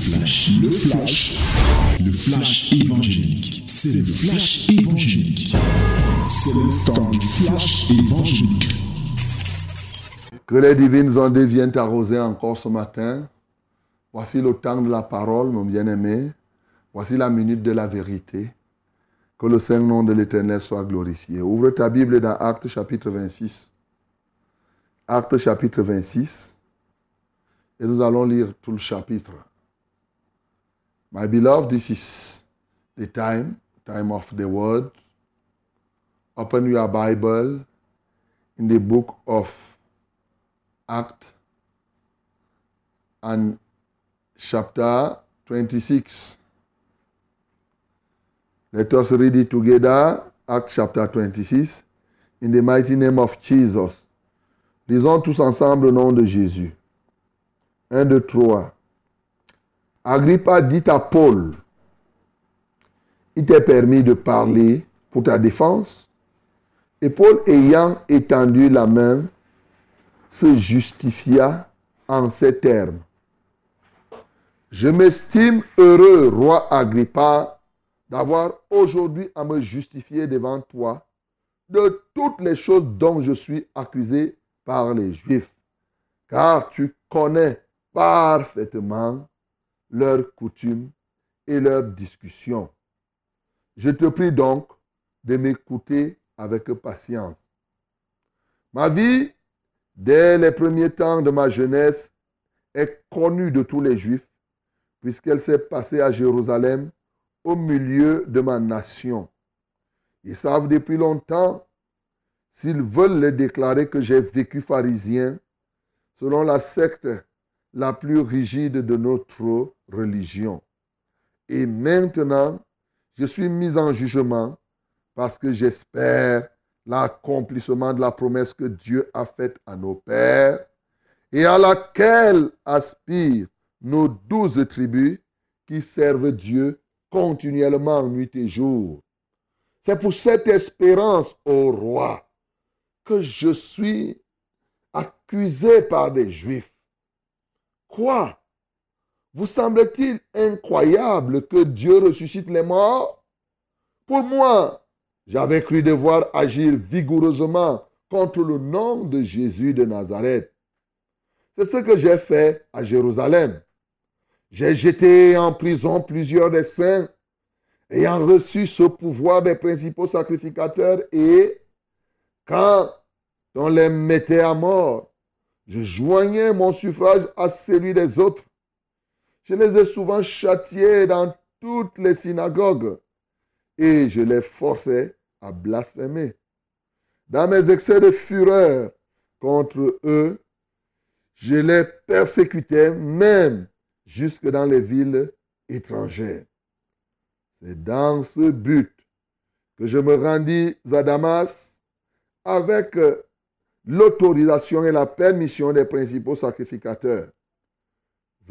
flash, le flash, le flash évangélique. C'est le flash évangélique. C'est le temps du flash évangélique. Que les divines ondes viennent arroser encore ce matin. Voici le temps de la parole, mon bien-aimé. Voici la minute de la vérité. Que le saint nom de l'Éternel soit glorifié. Ouvre ta Bible dans Actes chapitre 26. Actes chapitre 26. Et nous allons lire tout le chapitre. My beloved, this is the time, time of the word. Open your Bible in the book of Acts and chapter 26. Let us read it together, Acts chapter 26, in the mighty name of Jesus. Lisons tous ensemble le nom de Jésus. 1, 2, 3. Agrippa dit à Paul, il t'est permis de parler pour ta défense. Et Paul, ayant étendu la main, se justifia en ces termes. Je m'estime heureux, roi Agrippa, d'avoir aujourd'hui à me justifier devant toi de toutes les choses dont je suis accusé par les Juifs, car tu connais parfaitement leurs coutumes et leurs discussions. Je te prie donc de m'écouter avec patience. Ma vie, dès les premiers temps de ma jeunesse, est connue de tous les Juifs, puisqu'elle s'est passée à Jérusalem, au milieu de ma nation. Ils savent depuis longtemps, s'ils veulent le déclarer, que j'ai vécu pharisien, selon la secte la plus rigide de notre religion. Et maintenant, je suis mis en jugement parce que j'espère l'accomplissement de la promesse que Dieu a faite à nos pères et à laquelle aspirent nos douze tribus qui servent Dieu continuellement nuit et jour. C'est pour cette espérance, ô roi, que je suis accusé par des Juifs. Quoi? Vous semble-t-il incroyable que Dieu ressuscite les morts? Pour moi, j'avais cru devoir agir vigoureusement contre le nom de Jésus de Nazareth. C'est ce que j'ai fait à Jérusalem. J'ai jeté en prison plusieurs des saints ayant reçu ce pouvoir des principaux sacrificateurs et quand on les mettait à mort, je joignais mon suffrage à celui des autres. Je les ai souvent châtiés dans toutes les synagogues et je les forçais à blasphémer. Dans mes excès de fureur contre eux, je les persécutais même jusque dans les villes étrangères. C'est dans ce but que je me rendis à Damas avec l'autorisation et la permission des principaux sacrificateurs.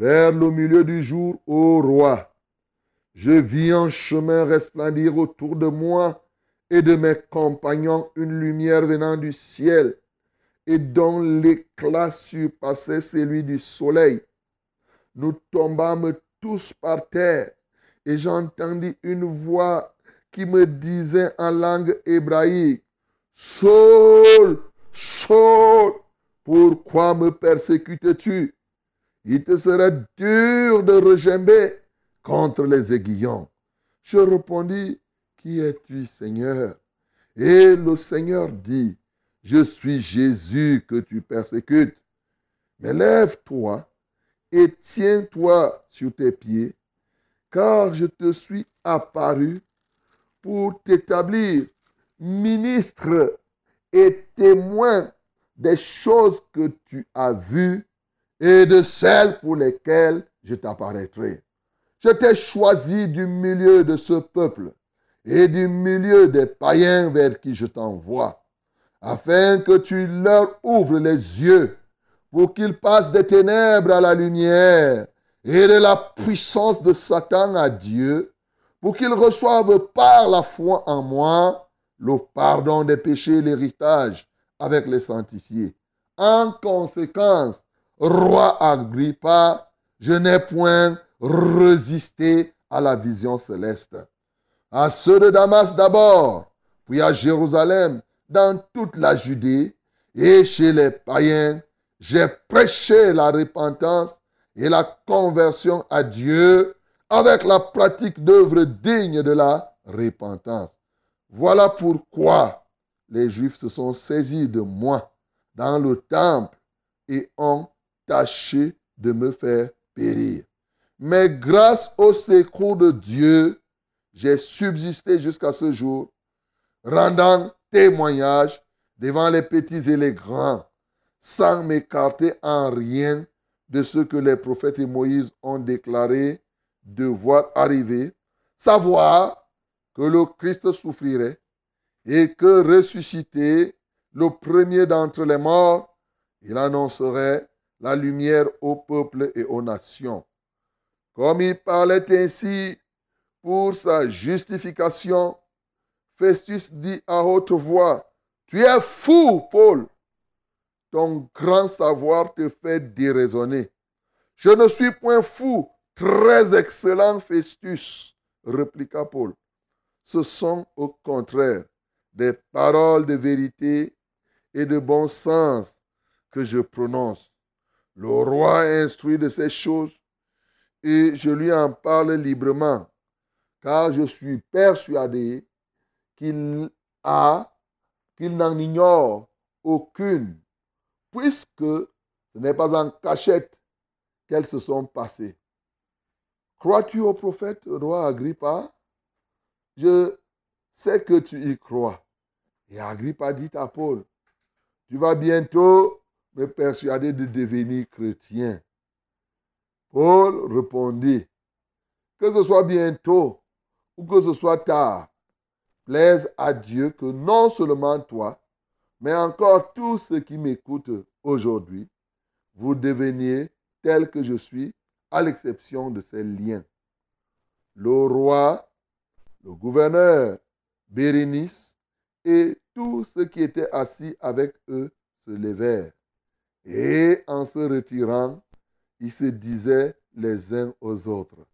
Vers le milieu du jour, ô roi, je vis un chemin resplendir autour de moi et de mes compagnons une lumière venant du ciel et dont l'éclat surpassait celui du soleil. Nous tombâmes tous par terre et j'entendis une voix qui me disait en langue hébraïque, Saul, Saul, pourquoi me persécutes-tu? Il te serait dur de regimber contre les aiguillons. Je répondis, Qui es-tu, Seigneur? Et le Seigneur dit, Je suis Jésus que tu persécutes. Mais lève-toi et tiens-toi sur tes pieds, car je te suis apparu pour t'établir ministre et témoin des choses que tu as vues et de celles pour lesquelles je t'apparaîtrai. Je t'ai choisi du milieu de ce peuple et du milieu des païens vers qui je t'envoie, afin que tu leur ouvres les yeux pour qu'ils passent des ténèbres à la lumière et de la puissance de Satan à Dieu, pour qu'ils reçoivent par la foi en moi le pardon des péchés et l'héritage avec les sanctifiés. En conséquence, roi Agrippa, je n'ai point résister à la vision céleste. À ceux de Damas d'abord, puis à Jérusalem, dans toute la Judée et chez les païens, j'ai prêché la repentance et la conversion à Dieu avec la pratique d'œuvres dignes de la repentance. Voilà pourquoi les Juifs se sont saisis de moi dans le temple et ont tâché de me faire périr. Mais grâce au secours de Dieu, j'ai subsisté jusqu'à ce jour, rendant témoignage devant les petits et les grands, sans m'écarter en rien de ce que les prophètes et Moïse ont déclaré devoir arriver, savoir que le Christ souffrirait et que ressuscité, le premier d'entre les morts, il annoncerait la lumière au peuple et aux nations. Comme il parlait ainsi pour sa justification, Festus dit à haute voix, Tu es fou, Paul. Ton grand savoir te fait déraisonner. Je ne suis point fou, très excellent Festus, répliqua Paul. Ce sont au contraire des paroles de vérité et de bon sens que je prononce. Le roi est instruit de ces choses et je lui en parle librement, car je suis persuadé qu'il qu'il n'en ignore aucune, puisque ce n'est pas en cachette qu'elles se sont passées. Crois-tu au prophète, roi Agrippa? Je sais que tu y crois. Et Agrippa dit à Paul, tu vas bientôt me persuader de devenir chrétien. Paul répondit, que ce soit bientôt ou que ce soit tard, plaise à Dieu que non seulement toi, mais encore tous ceux qui m'écoutent aujourd'hui, vous deveniez tel que je suis, à l'exception de ces liens. Le roi, le gouverneur, Bérénice et tous ceux qui étaient assis avec eux se levèrent. Et en se retirant, ils se disaient les uns aux autres,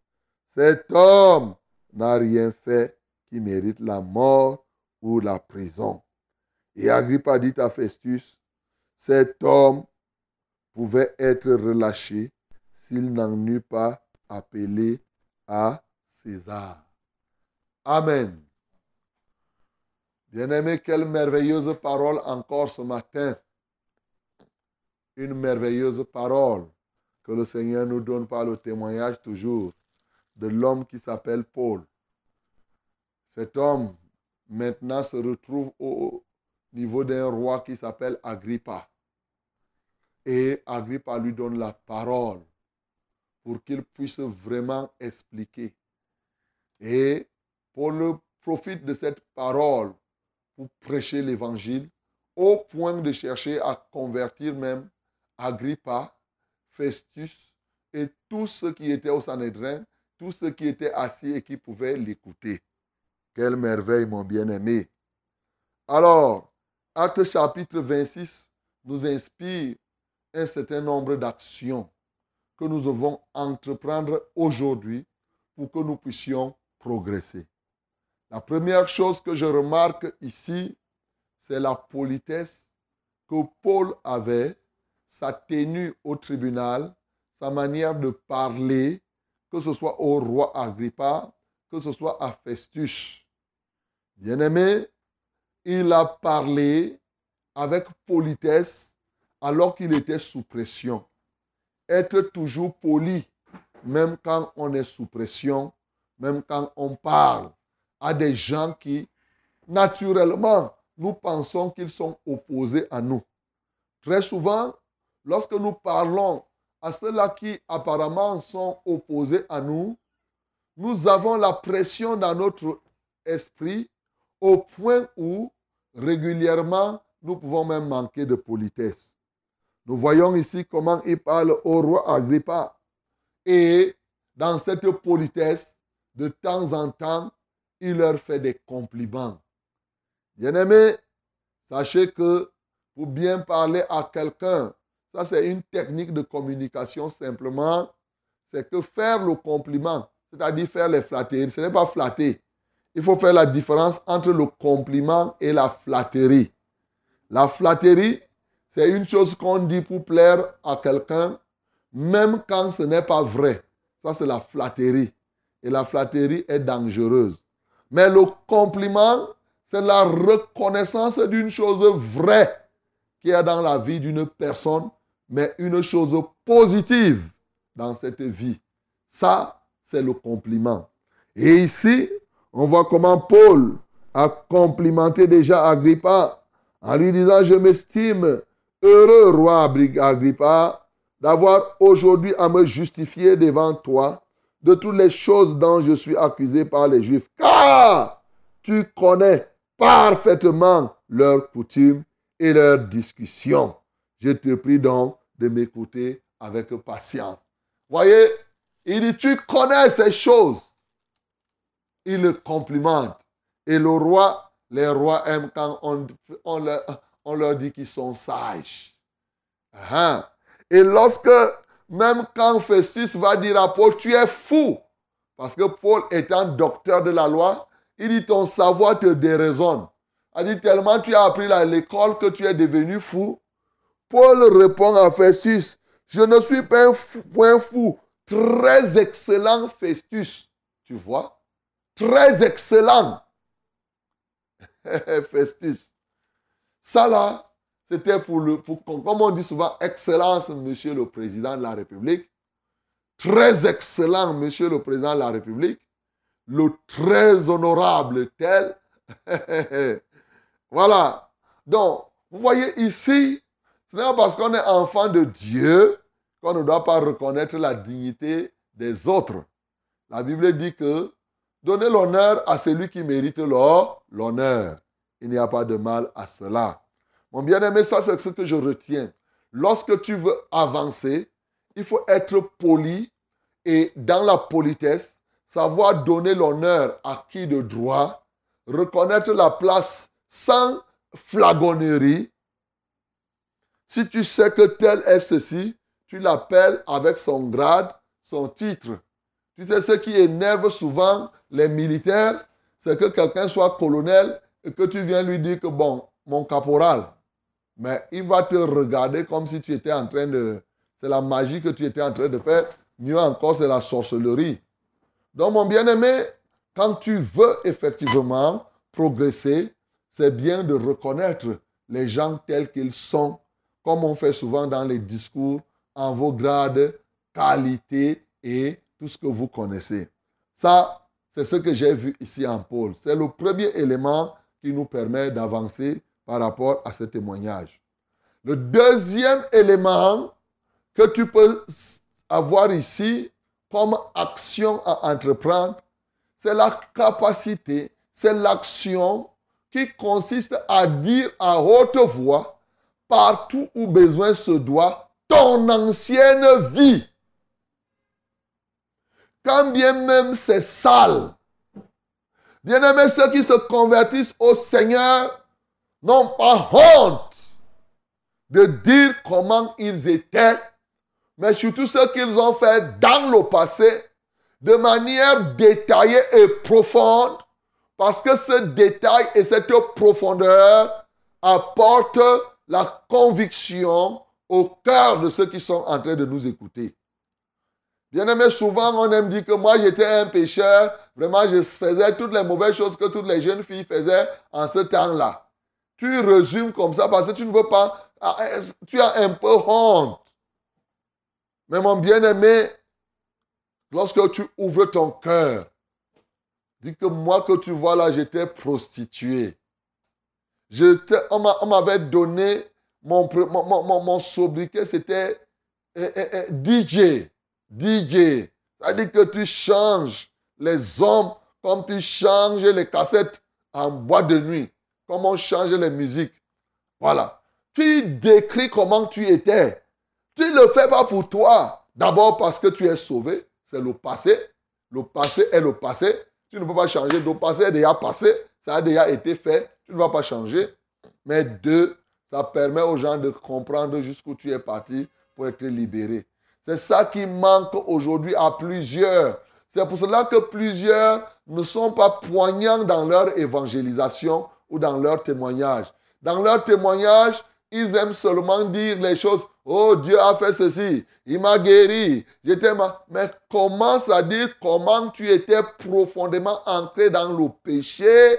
cet homme n'a rien fait qui mérite la mort ou la prison. Et Agrippa dit à Festus, cet homme pouvait être relâché s'il n'en eût pas appelé à César. Amen. Bien-aimé, quelle merveilleuse parole encore ce matin. Une merveilleuse parole que le Seigneur nous donne par le témoignage toujours de l'homme qui s'appelle Paul. Cet homme maintenant se retrouve au niveau d'un roi qui s'appelle Agrippa. Et Agrippa lui donne la parole pour qu'il puisse vraiment expliquer. Et Paul profite de cette parole pour prêcher l'évangile au point de chercher à convertir même Agrippa, Festus et tous ceux qui étaient au Sanhédrin, tous ceux qui étaient assis et qui pouvaient l'écouter. Quelle merveille, mon bien-aimé. Alors, Acte chapitre 26 nous inspire un certain nombre d'actions que nous devons entreprendre aujourd'hui pour que nous puissions progresser. La première chose que je remarque ici, c'est la politesse que Paul avait, sa tenue au tribunal, sa manière de parler, que ce soit au roi Agrippa, que ce soit à Festus. Bien-aimé, il a parlé avec politesse alors qu'il était sous pression. Être toujours poli, même quand on est sous pression, même quand on parle à des gens qui, naturellement, nous pensons qu'ils sont opposés à nous. Très souvent, lorsque nous parlons à ceux-là qui apparemment sont opposés à nous, nous avons la pression dans notre esprit au point où régulièrement nous pouvons même manquer de politesse. Nous voyons ici comment il parle au roi Agrippa. Et dans cette politesse, de temps en temps, il leur fait des compliments. Bien-aimés, sachez que pour bien parler à quelqu'un, ça c'est une technique de communication simplement. c'est que faire le compliment, c'est-à-dire faire les flatteries, ce n'est pas flatter. Il faut faire la différence entre le compliment et la flatterie. La flatterie, c'est une chose qu'on dit pour plaire à quelqu'un, même quand ce n'est pas vrai. Ça, c'est la flatterie. Et la flatterie est dangereuse. Mais le compliment, c'est la reconnaissance d'une chose vraie qui est dans la vie d'une personne, mais une chose positive dans cette vie. Ça, c'est le compliment. Et ici, on voit comment Paul a complimenté déjà Agrippa en lui disant, je m'estime heureux, roi Agrippa, d'avoir aujourd'hui à me justifier devant toi de toutes les choses dont je suis accusé par les Juifs, car tu connais parfaitement leurs coutumes et leurs discussions. Je te prie donc de m'écouter avec patience. Voyez, il dit, tu connais ces choses. Il le complimente. Et le roi, les rois aiment quand on, on, leur, dit qu'ils sont sages. Hein? Et lorsque, même quand Festus va dire à Paul, tu es fou, parce que Paul étant docteur de la loi, il dit ton savoir te déraisonne. Il dit tellement tu as appris à l'école que tu es devenu fou. Paul répond à Festus, je ne suis pas un fou. Très excellent Festus. Tu vois? Très excellent. Festus. Ça là, c'était pour le, pour, comme on dit souvent, excellence, monsieur le président de la République. Très excellent, monsieur le président de la République. Le très honorable tel. voilà. Donc, vous voyez ici, ce n'est pas parce qu'on est enfant de Dieu qu'on ne doit pas reconnaître la dignité des autres. La Bible dit que donnez l'honneur à celui qui mérite l'honneur. Il n'y a pas de mal à cela. Mon bien-aimé, ça c'est ce que je retiens. Lorsque tu veux avancer, il faut être poli et dans la politesse, savoir donner l'honneur à qui de droit, reconnaître la place sans flagonnerie. Si tu sais que tel est ceci, tu l'appelles avec son grade, son titre. Tu sais ce qui énerve souvent les militaires, c'est que quelqu'un soit colonel et que tu viens lui dire que bon, mon caporal, mais il va te regarder comme si tu étais en train de... C'est la magie que tu étais en train de faire. Mieux encore, c'est la sorcellerie. Donc, mon bien-aimé, quand tu veux effectivement progresser, c'est bien de reconnaître les gens tels qu'ils sont, comme on fait souvent dans les discours, en vos grades, qualités et tout ce que vous connaissez. Ça, c'est ce que j'ai vu ici en Paul. C'est le premier élément qui nous permet d'avancer par rapport à ce témoignage. Le deuxième élément que tu peux avoir ici comme action à entreprendre, c'est la capacité, c'est l'action qui consiste à dire à haute voix, partout où besoin se doit, ton ancienne vie. Quand bien même c'est sale. Bien aimé, ceux qui se convertissent au Seigneur n'ont pas honte de dire comment ils étaient, mais surtout ce qu'ils ont fait dans le passé de manière détaillée et profonde, parce que ce détail et cette profondeur apportent la conviction au cœur de ceux qui sont en train de nous écouter. Bien aimé, souvent on aime dire que moi j'étais un pécheur, vraiment je faisais toutes les mauvaises choses que toutes les jeunes filles faisaient en ce temps-là tu résumes comme ça parce que tu ne veux pas, ah, tu as un peu honte. Mais mon bien-aimé, lorsque tu ouvres ton cœur, dis que moi que tu vois là, j'étais on m'avait donné mon, sobriquet, c'était eh, eh, eh, DJ. DJ. C'est-à-dire que tu changes les hommes comme tu changes les cassettes en bois de nuit comment changer les musiques. Voilà. Tu décris comment tu étais. Tu ne le fais pas pour toi. D'abord parce que tu es sauvé. C'est le passé. Le passé est le passé. Tu ne peux pas changer. Le passé est déjà passé. Ça a déjà été fait. Tu ne vas pas changer. Mais deux, ça permet aux gens de comprendre jusqu'où tu es parti pour être libéré. C'est ça qui manque aujourd'hui à plusieurs. C'est pour cela que plusieurs ne sont pas poignants dans leur évangélisation ou dans leur témoignage. Dans leur témoignage, ils aiment seulement dire les choses. Oh, Dieu a fait ceci. Il m'a guéri. J'étais Mais commence à dire comment tu étais profondément ancré dans le péché.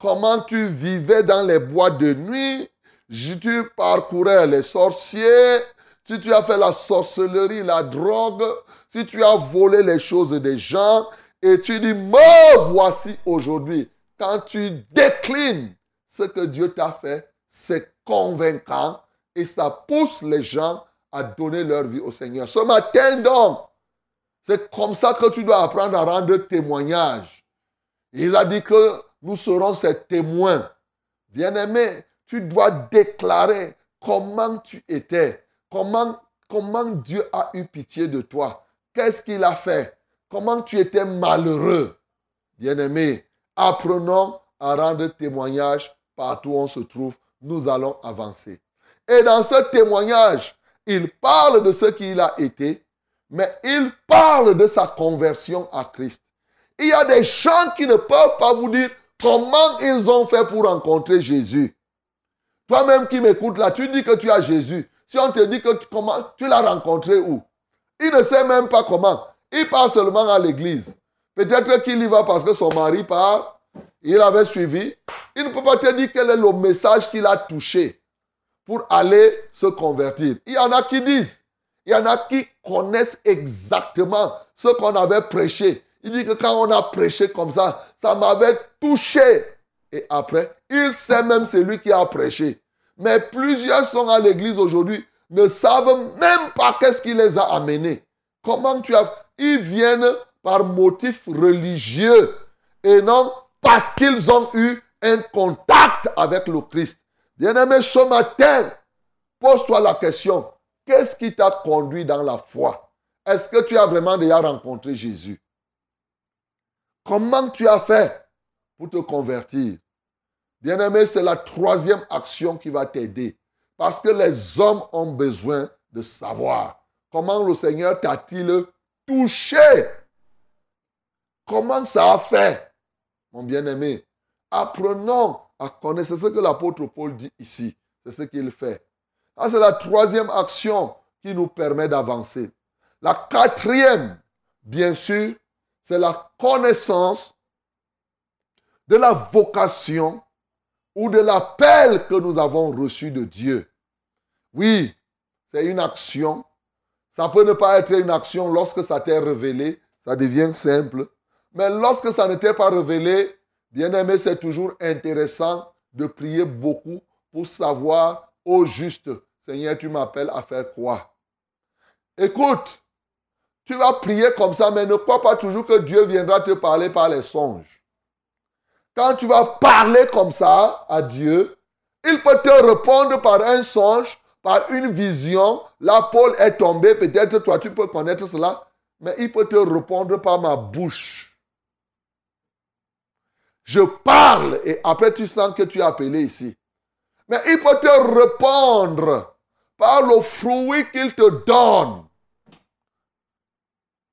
Comment tu vivais dans les bois de nuit? Tu parcourais les sorciers. Si tu as fait la sorcellerie, la drogue. Si tu as volé les choses des gens. Et tu dis, me voici aujourd'hui. Quand tu déclines ce que Dieu t'a fait, c'est convaincant et ça pousse les gens à donner leur vie au Seigneur. Ce matin donc, c'est comme ça que tu dois apprendre à rendre témoignage. Il a dit que nous serons ses témoins. Bien-aimé, tu dois déclarer comment tu étais, comment, Dieu a eu pitié de toi, qu'est-ce qu'il a fait, comment tu étais malheureux? Bien-aimé, apprenons à rendre témoignage partout où on se trouve. Nous allons avancer. Et dans ce témoignage, il parle de ce qu'il a été, mais il parle de sa conversion à Christ. Il y a des gens qui ne peuvent pas vous dire comment ils ont fait pour rencontrer Jésus? Toi-même qui m'écoutes là, tu dis que tu as Jésus. Si on te dit que tu, comment, tu l'as rencontré où? Il ne sait même pas comment. Il part seulement à l'église. Peut-être qu'il y va parce que son mari part. Il avait suivi. Il ne peut pas te dire quel est le message qu'il a touché pour aller se convertir. Il y en a qui disent, il y en a qui connaissent exactement ce qu'on avait prêché. Il dit que quand on a prêché comme ça, ça m'avait touché. Et après, il sait même celui qui a prêché. Mais plusieurs sont à l'église aujourd'hui, ne savent même pas qu'est-ce qui les a amenés. Comment tu as... Ils viennent par motif religieux et non parce qu'ils ont eu un contact avec le Christ. Bien-aimé, ce matin, pose-toi la question, qu'est-ce qui t'a conduit dans la foi? Est-ce que tu as vraiment déjà rencontré Jésus? Comment tu as fait pour te convertir? Bien-aimé, c'est la troisième action qui va t'aider. Parce que les hommes ont besoin de savoir comment le Seigneur t'a-t-il touché? Comment ça a fait, mon bien-aimé Apprenons à connaître. C'est ce que l'apôtre Paul dit ici. C'est ce qu'il fait. c'est la troisième action qui nous permet d'avancer. La quatrième, bien sûr, c'est la connaissance de la vocation ou de l'appel que nous avons reçu de Dieu. Oui, c'est une action. Ça peut ne pas être une action lorsque ça t'est révélé, ça devient simple. Mais lorsque ça n'était pas révélé, Bien-aimé, c'est toujours intéressant de prier beaucoup pour savoir au juste, Seigneur, tu m'appelles à faire quoi? Écoute, tu vas prier comme ça, mais ne crois pas toujours que Dieu viendra te parler par les songes. Quand tu vas parler comme ça à Dieu, il peut te répondre par un songe, par une vision. Là, Paul est tombé, peut-être toi tu peux connaître cela, mais il peut te répondre par ma bouche. Je parle et après tu sens que tu es appelé ici. Mais il peut te répondre par le fruit qu'il te donne.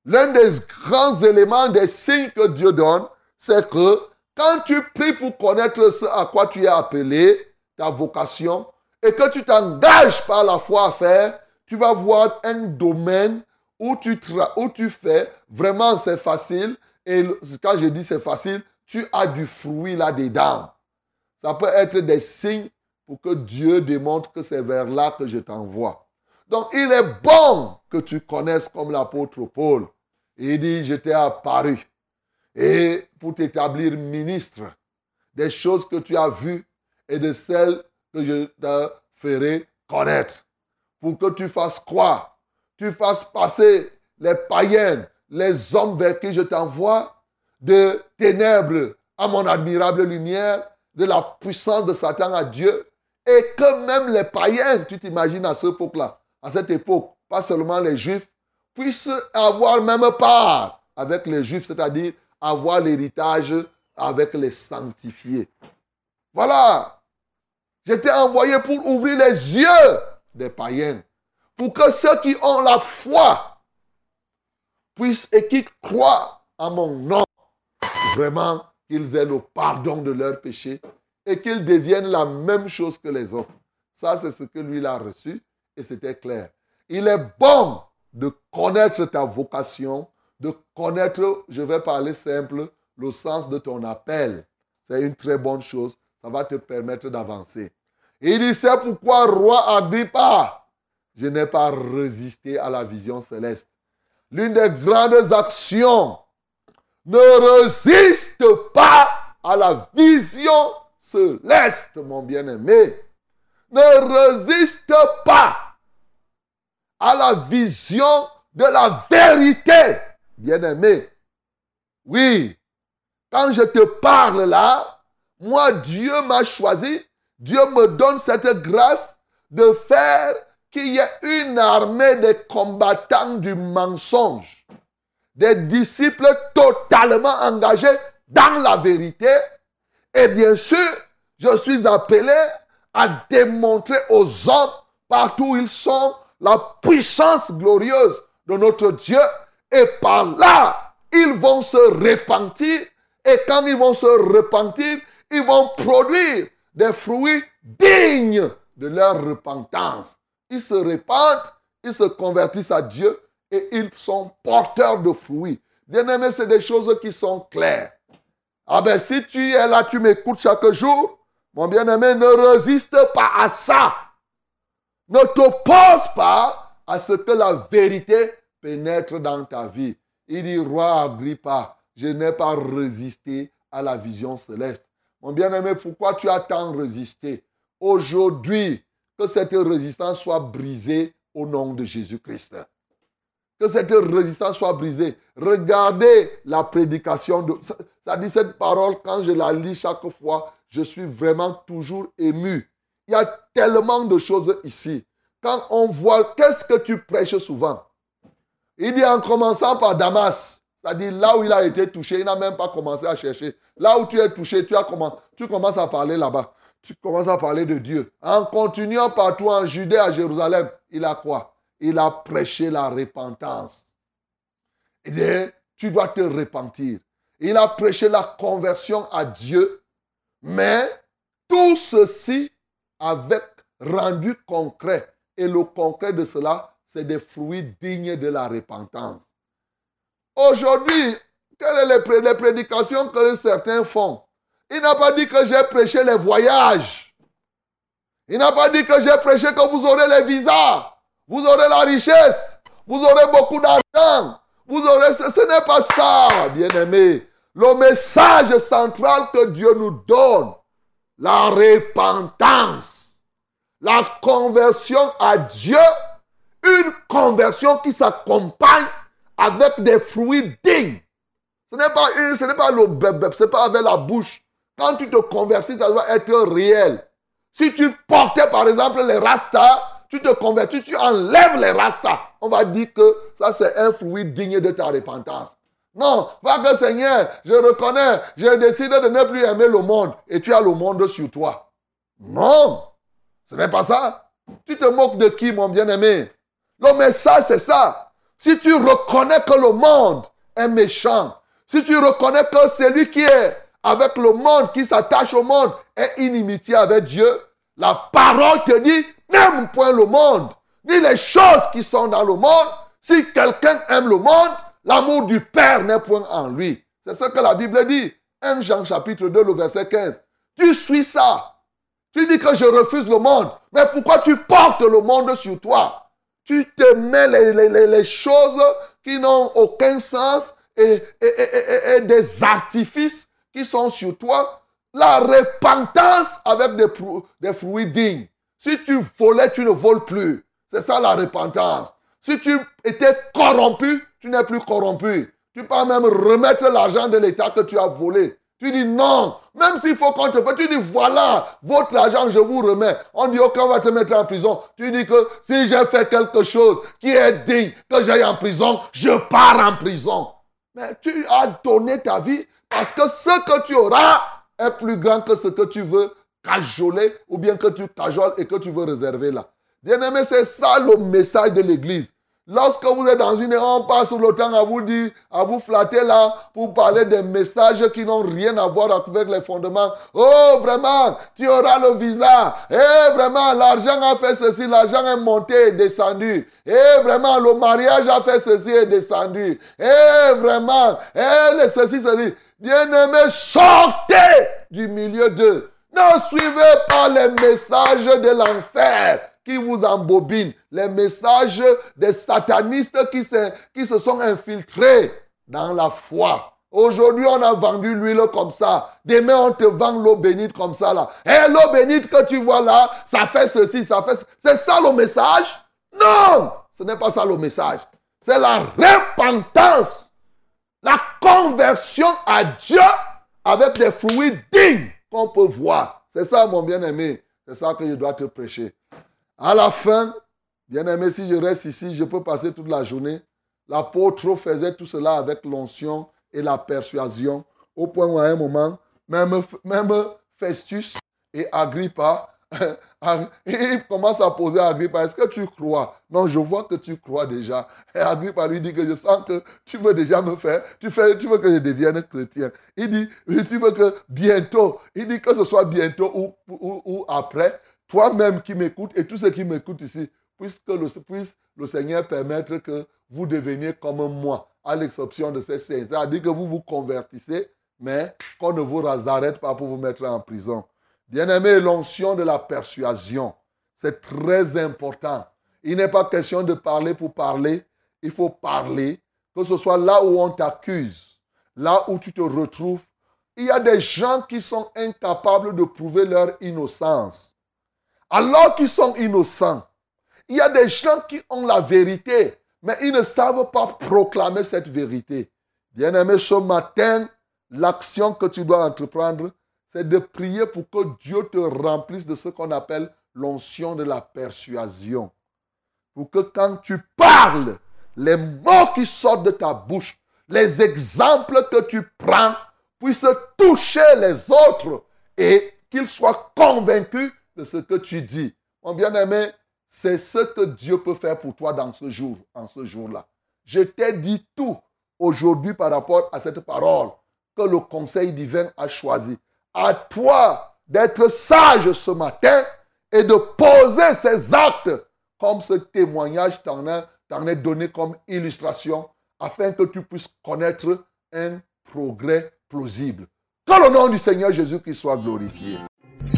L'un des grands éléments, des signes que Dieu donne, c'est que quand tu pries pour connaître ce à quoi tu es appelé, ta vocation, et que tu t'engages par la foi à faire, tu vas voir un domaine où tu, où tu fais, vraiment c'est facile, et quand je dis c'est facile, tu as du fruit là-dedans. Ça peut être des signes pour que Dieu démontre que c'est vers là que je t'envoie. Donc, il est bon que tu connaisses comme l'apôtre Paul. Il dit, je t'ai apparu. Et pour t'établir ministre des choses que tu as vues et de celles que je te ferai connaître. Pour que tu fasses quoi? Tu fasses passer les païens, les hommes vers qui je t'envoie, de ténèbres à mon admirable lumière, de la puissance de Satan à Dieu, et que même les païens, tu t'imagines à cette époque-là, à cette époque, pas seulement les juifs, puissent avoir même part avec les juifs, c'est-à-dire avoir l'héritage avec les sanctifiés. Voilà. J'étais envoyé pour ouvrir les yeux des païens, pour que ceux qui ont la foi puissent et qui croient à mon nom, vraiment qu'ils aient le pardon de leurs péchés et qu'ils deviennent la même chose que les autres. Ça, c'est ce que lui a reçu et c'était clair. Il est bon de connaître ta vocation, de connaître, je vais parler simple, le sens de ton appel. C'est une très bonne chose. Ça va te permettre d'avancer. Il dit, c'est pourquoi, roi Agrippa, je n'ai pas résisté à la vision céleste. L'une des grandes actions, ne résiste pas à la vision céleste, mon bien-aimé. Ne résiste pas à la vision de la vérité, bien-aimé. Oui, quand je te parle là, moi, Dieu m'a choisi, Dieu me donne cette grâce de faire qu'il y ait une armée de combattants du mensonge, des disciples totalement engagés dans la vérité. Et bien sûr, je suis appelé à démontrer aux hommes, partout où ils sont, la puissance glorieuse de notre Dieu. Et par là, ils vont se repentir. Et quand ils vont se repentir, ils vont produire des fruits dignes de leur repentance. Ils se répandent, ils se convertissent à Dieu et ils sont porteurs de fruits. Bien aimé, c'est des choses qui sont claires. Ah ben si tu es là, tu m'écoutes chaque jour, mon bien-aimé, ne résiste pas à ça. Ne t'oppose pas à ce que la vérité pénètre dans ta vie. Il dit, roi Agrippa, je n'ai pas résisté à la vision céleste. Mon bien-aimé, pourquoi tu as tant résisté Aujourd'hui, que cette résistance soit brisée au nom de Jésus-Christ? Que cette résistance soit brisée. Regardez la prédication de... Ça dit cette parole, quand je la lis chaque fois, je suis vraiment toujours ému. Il y a tellement de choses ici. Quand on voit, qu'est-ce que tu prêches souvent? Il dit en commençant par Damas, c'est-à-dire là où il a été touché, il n'a même pas commencé à chercher. Là où tu es touché, tu, as tu commences à parler là-bas. Tu commences à parler de Dieu. En continuant partout en Judée, à Jérusalem, il a quoi? Il a prêché la repentance. Il dit, tu dois te repentir. Il a prêché la conversion à Dieu, mais tout ceci avec rendu concret. Et le concret de cela, c'est des fruits dignes de la repentance. Aujourd'hui, quelles sont les prédications que certains font? Il n'a pas dit que j'ai prêché les voyages. Il n'a pas dit que j'ai prêché que vous aurez les visas, vous aurez la richesse, vous aurez beaucoup d'argent. Vous aurez, ce, ce n'est pas ça, bien-aimé. Le message central que Dieu nous donne, la repentance, la conversion à Dieu, une conversion qui s'accompagne avec des fruits dignes. Ce n'est pas, ce n'est pas le bébé, ce n'est pas avec la bouche. Quand tu te convertis, ça doit être réel. Si tu portais par exemple les rastas, tu te convertis, tu enlèves les rastas. On va dire que ça c'est un fruit digne de ta repentance. Non, pas que Seigneur, je reconnais, j'ai décidé de ne plus aimer le monde et tu as le monde sur toi. Non, ce n'est pas ça. Tu te moques de qui, mon bien-aimé? Le message, c'est ça. Si tu reconnais que le monde est méchant, si tu reconnais que celui qui est avec le monde, qui s'attache au monde, est inimitié avec Dieu, la parole te dit, n'aime point le monde, ni les choses qui sont dans le monde. Si quelqu'un aime le monde, L'amour du Père n'est point en lui. C'est ce que la Bible dit. 1 Jean chapitre 2, le verset 15. Tu suis ça. Tu dis que je refuse le monde. Mais pourquoi tu portes le monde sur toi? Tu te mets les, choses qui n'ont aucun sens et, des artifices qui sont sur toi. La repentance avec des, des fruits dignes. Si tu volais, tu ne voles plus. C'est ça la repentance. Si tu étais corrompu, tu n'es plus corrompu. Tu peux même remettre l'argent de l'État que tu as volé. Tu dis non, même s'il faut qu'on te fasse, tu dis voilà, votre argent, je vous remets. On dit, ok, on va te mettre en prison. Tu dis que si j'ai fait quelque chose qui est digne, que j'aille en prison, je pars en prison. Mais tu as donné ta vie parce que ce que tu auras est plus grand que ce que tu veux cajoler ou bien que tu cajoles et que tu veux réserver là. Bien aimé, c'est ça le message de l'Église. Lorsque vous êtes dans une on passe le temps à vous dire, à vous flatter là pour parler des messages qui n'ont rien à voir avec les fondements. Oh, vraiment, tu auras le visa. Eh, vraiment, l'argent a fait ceci, l'argent est monté et descendu. Eh, vraiment, le mariage a fait ceci et descendu. Eh, vraiment, eh, ceci, ceci. Bien-aimés, sortez du milieu d'eux. Ne suivez pas les messages de l'enfer qui vous embobinent, les messages des satanistes qui se, qui se sont infiltrés dans la foi. Aujourd'hui, on a vendu l'huile comme ça. Demain, on te vend l'eau bénite comme ça là. Et l'eau bénite que tu vois là, ça fait ceci, ça fait... C'est ça le message? Non Ce n'est pas ça le message. C'est la repentance. La conversion à Dieu avec des fruits dignes qu'on peut voir. C'est ça, mon bien-aimé. C'est ça que je dois te prêcher. À la fin, bien aimé, si je reste ici, je peux passer toute la journée. L'apôtre faisait tout cela avec l'onction et la persuasion, au point où à un moment, même, même Festus et Agrippa, il commence à poser à Agrippa, est-ce que tu crois? Non, je vois que tu crois déjà. Et Agrippa lui dit que je sens que tu veux déjà me faire, tu, fais, tu veux que je devienne chrétien. Il dit, tu veux que bientôt, il dit que ce soit bientôt ou, ou après, toi-même qui m'écoutes et tous ceux qui m'écoutent ici, puisque le, puisse le Seigneur permettre que vous deveniez comme moi, à l'exception de ces saints. C'est-à-dire que vous vous convertissez, mais qu'on ne vous arrête pas pour vous mettre en prison. Bien-aimé, l'onction de la persuasion, c'est très important. Il n'est pas question de parler pour parler, il faut parler, que ce soit là où on t'accuse, là où tu te retrouves. Il y a des gens qui sont incapables de prouver leur innocence alors qu'ils sont innocents. Il y a des gens qui ont la vérité, mais ils ne savent pas proclamer cette vérité. Bien-aimé, ce matin, l'action que tu dois entreprendre, c'est de prier pour que Dieu te remplisse de ce qu'on appelle l'onction de la persuasion. Pour que quand tu parles, les mots qui sortent de ta bouche, les exemples que tu prends puissent toucher les autres et qu'ils soient convaincus de ce que tu dis. Mon bien-aimé, c'est ce que Dieu peut faire pour toi dans ce jour, en ce jour-là. Je t'ai dit tout aujourd'hui par rapport à cette parole que le Conseil divin a choisi. À toi d'être sage ce matin et de poser ces actes comme ce témoignage t'en est donné comme illustration afin que tu puisses connaître un progrès plausible. Que le nom du Seigneur Jésus-Christ soit glorifié.